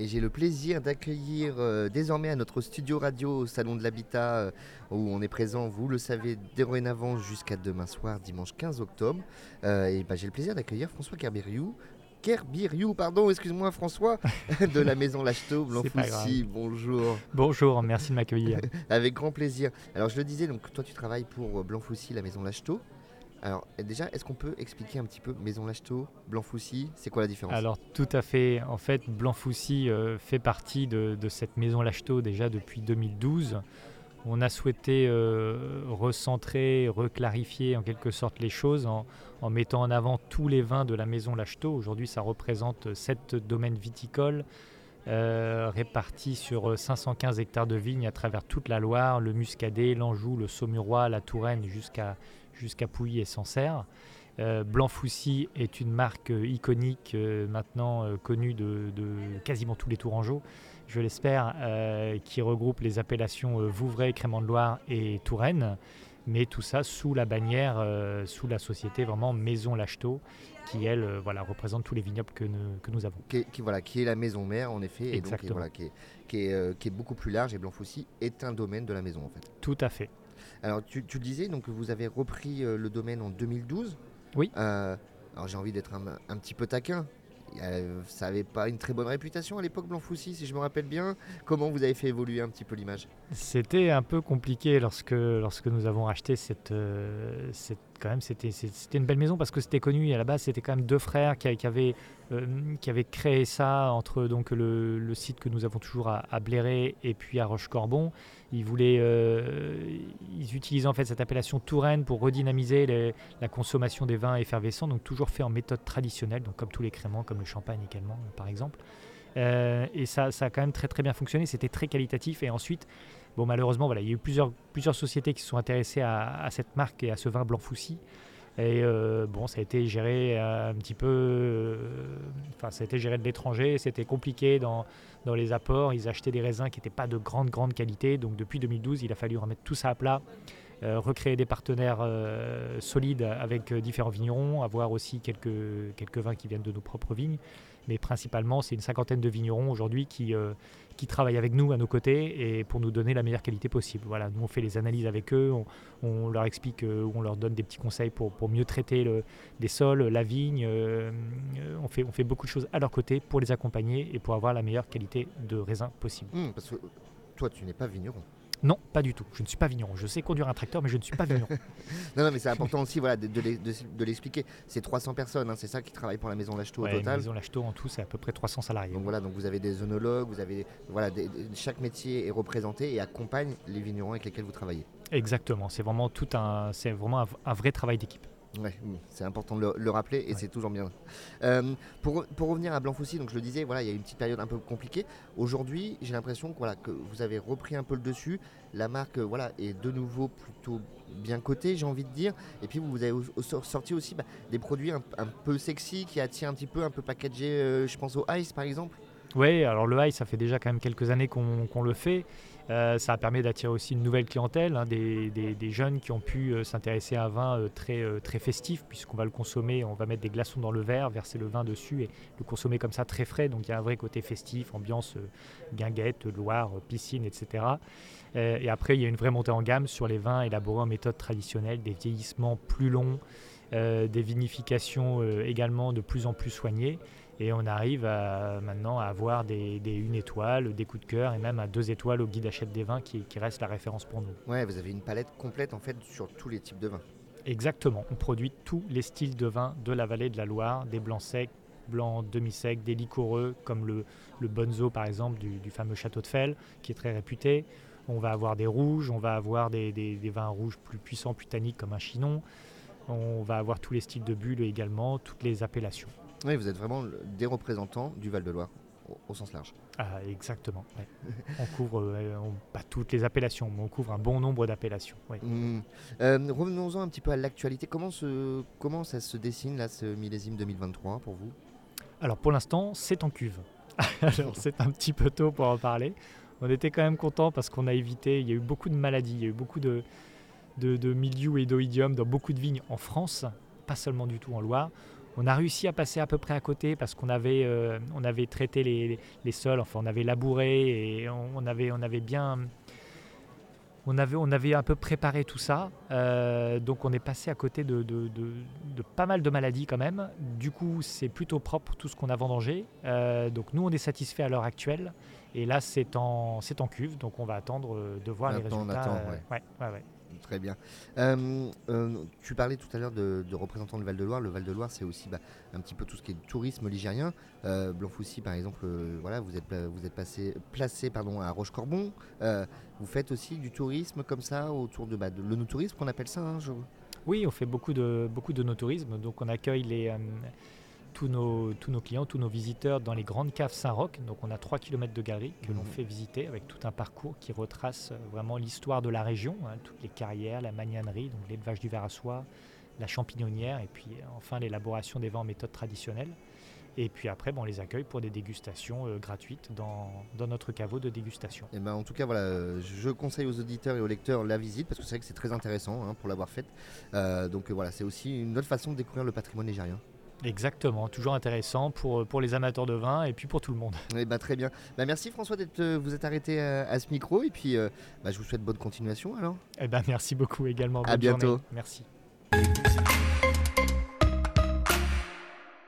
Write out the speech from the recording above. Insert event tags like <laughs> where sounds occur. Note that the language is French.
et j'ai le plaisir d'accueillir euh, désormais à notre studio radio au Salon de l'Habitat euh, où on est présent, vous le savez, dorénavant jusqu'à demain soir, dimanche 15 octobre. Euh, et bah, j'ai le plaisir d'accueillir François Kerbiriou. Kerbiriou, pardon, excuse-moi François, <laughs> de la maison Lacheteau, Blanc-Foussy. Bonjour. Bonjour, merci de m'accueillir. <laughs> Avec grand plaisir. Alors je le disais, donc toi tu travailles pour Blanc-Foussy, la maison Lacheteau. Alors déjà, est-ce qu'on peut expliquer un petit peu Maison Lacheteau, Blanc-Foussy C'est quoi la différence? Alors tout à fait. En fait, Blanc-Foussy euh, fait partie de, cette Maison Lacheteau déjà depuis 2012. On a souhaité euh, recentrer, reclarifier en quelque sorte les choses en, mettant en avant tous les vins de la Maison Lacheteau. Aujourd'hui, ça représente sept domaines viticoles. Euh, répartis sur 515 hectares de vignes à travers toute la Loire, le Muscadet, l'Anjou, le Saumurois, la Touraine jusqu'à jusqu'à Pouilly et Sancerre. Euh, Blanc Foussy est une marque euh, iconique euh, maintenant connue de, quasiment tous les Tourangeaux, je l'espère, qui regroupe les appellations Vouvray, Crément de Loire et Touraine, mais tout ça sous la bannière, sous la société vraiment Maison Lacheteau, qui elle voilà, représente tous les vignobles que, nous, avons. Qui, voilà, qui est la maison mère en effet, et donc, voilà, qui, est, qui, est, qui est beaucoup plus large et Blanc Foussy est un domaine de la maison en fait. Tout à fait. Alors, tu, le disais, donc vous avez repris euh, le domaine en 2012. Oui. Euh, alors, j'ai envie d'être un, petit peu taquin. ça n'avait pas une très bonne réputation à l'époque, Blanc-Foussy, si je me rappelle bien. Comment vous avez fait évoluer un petit peu l'image? C'était un peu compliqué lorsque, lorsque nous avons racheté cette, euh, quand même, c'était, c'était une belle maison parce que c'était connu. à la base, c'était quand même deux frères qui, qui, avaient, euh, qui avaient créé ça entre donc, le, le, site que nous avons toujours à, à Bléré et puis à Roche-Corbon. Ils voulaient, euh, ils utilisaient en fait cette appellation Touraine pour redynamiser la consommation des vins effervescents, donc toujours fait en méthode traditionnelle, donc comme tous les créments, comme le champagne également, par exemple. Euh, et ça, ça a quand même très très bien fonctionné. C'était très qualitatif. Et ensuite, Bon, malheureusement, voilà, il y a eu plusieurs, plusieurs sociétés qui se sont intéressées à, cette marque et à ce vin blanc Foussy. Et euh, bon, ça a été géré un petit peu. Euh, enfin, ça a été géré de l'étranger. C'était compliqué dans, dans les apports. Ils achetaient des raisins qui n'étaient pas de grande, grande qualité. Donc, depuis 2012, il a fallu remettre tout ça à plat. Euh, recréer des partenaires solides avec différents vignerons, avoir aussi quelques, quelques vins qui viennent de nos propres vignes. Mais principalement, c'est une cinquantaine de vignerons aujourd'hui qui, qui travaillent avec nous à nos côtés et pour nous donner la meilleure qualité possible. Voilà, nous on fait les analyses avec eux, on, leur explique, euh, on leur donne des petits conseils pour, pour mieux traiter le, les sols, la vigne. Euh, on, fait, on fait beaucoup de choses à leur côté pour les accompagner et pour avoir la meilleure qualité de raisin possible. Mmh, parce que toi, tu n'es pas vigneron. Non, pas du tout. Je ne suis pas vigneron. Je sais conduire un tracteur, mais je ne suis pas vigneron. <laughs> non, non, mais c'est important aussi voilà, de, de, l'expliquer. C'est 300 personnes, hein, c'est ça qui travaille pour la Maison Lacheteau au total. La Maison Lacheteau en tout, c'est à peu près 300 salariés. Donc voilà, donc vous avez des œnologues, vous avez voilà, chaque métier est représenté et accompagne les vignerons avec lesquels vous travaillez. Exactement. C'est vraiment tout un, c'est vraiment un vrai travail d'équipe. Ouais, c'est important de le, rappeler et c'est toujours bien. Euh, pour, pour, revenir à Blanc-Foussy, donc je le disais, voilà, il y a une petite période un peu compliquée. Aujourd'hui, j'ai l'impression que, voilà, que vous avez repris un peu le dessus. La marque voilà, est de nouveau plutôt bien cotée, j'ai envie de dire. Et puis vous avez sorti aussi bah, des produits un, peu sexy qui attirent un petit peu, un peu packagés, euh, je pense au Ice par exemple. Oui, alors le Ice, ça fait déjà quand même quelques années qu'on le fait. Euh, ça a permis d'attirer aussi une nouvelle clientèle, hein, des, jeunes qui ont pu euh, s'intéresser à un vin euh, très, très festif, puisqu'on va le consommer, on va mettre des glaçons dans le verre, verser le vin dessus et le consommer comme ça très frais. Donc il y a un vrai côté festif, ambiance guinguette, Loire, piscine, etc. et après, il y a une vraie montée en gamme sur les vins élaborés en méthode traditionnelle, des vieillissements plus longs, des vinifications également de plus en plus soignées. Et on arrive maintenant à avoir des, des, une étoile, des coups de cœur et même à deux étoiles au guide achète des vins qui, reste la référence pour nous. Ouais, vous avez une palette complète en fait sur tous les types de vins. Exactement, on produit tous les styles de vins de la vallée de la Loire, des blancs secs, blancs demi-secs, des liquoreux comme le, le Bonzo par exemple du, fameux château de Fell qui est très réputé. On va avoir des rouges, on va avoir des, des, des vins rouges plus puissants, plus tanniques comme un chinon. On va avoir tous les styles de bulles également, toutes les appellations. Oui, vous êtes vraiment des représentants du Val-de-Loire au, sens large. Ah, exactement. on couvre euh, pas toutes les appellations, mais on couvre un bon nombre d'appellations. Mmh. Euh, revenons-en un petit peu à l'actualité. Comment, se, comment ça se dessine là, ce millésime 2023 pour vous? Alors pour l'instant, c'est en cuve. <laughs> Alors c'est un petit peu tôt pour en parler. On était quand même content parce qu'on a évité, il y a eu beaucoup de maladies, il y a eu beaucoup de, de, et d'oïdium dans beaucoup de vignes en France, pas seulement du tout en Loire On a réussi à passer à peu près à côté parce qu'on avait, on avait traité les, sols, enfin on avait labouré et on, avait, on avait bien on avait, on avait un peu préparé tout ça, euh, donc on est passé à côté de, pas mal de maladies quand même. Du coup, c'est plutôt propre tout ce qu'on a vendangé. Euh, donc nous, on est satisfait à l'heure actuelle. Et là, c'est en, en cuve, donc on va attendre de voir les résultats. On attend, Très bien. Euh, euh, tu parlais tout à l'heure de, représentants du Val-de-Loire. Le Val-de-Loire, c'est aussi bah, un petit peu tout ce qui est tourisme ligérien. Euh, par exemple, voilà, vous êtes, vous êtes passé, placé pardon, à Roche-Corbon. vous faites aussi du tourisme comme ça autour de, bah, de le tourisme qu'on appelle ça. Hein, oui, on fait beaucoup de, beaucoup de. Donc on accueille les tous nos, tous nos clients, tous nos visiteurs dans les grandes caves Saint-Roch. Donc on a 3 km de galeries que l'on mmh. fait visiter avec tout un parcours qui retrace euh, vraiment l'histoire de la région, hein, toutes les carrières, la magnanerie, donc l'élevage du verre à soie, la champignonnière et puis euh, enfin l'élaboration des vins en méthode traditionnelle. Et puis après, bon, on les accueille pour des dégustations euh, gratuites dans, dans, notre caveau de dégustation. Et eh ben, en tout cas, voilà, je conseille aux auditeurs et aux lecteurs la visite parce que c'est vrai que c'est très intéressant hein, pour l'avoir faite. donc voilà, c'est aussi une autre façon de découvrir le patrimoine nigérien. Exactement, toujours intéressant pour, pour les amateurs de vin et puis pour tout le monde. Eh ben, très bien. Bah, merci François d'être euh, vous êtes arrêté à, à, ce micro et puis euh, bah, je vous souhaite bonne continuation alors. Eh ben, merci beaucoup également. à bientôt. Merci.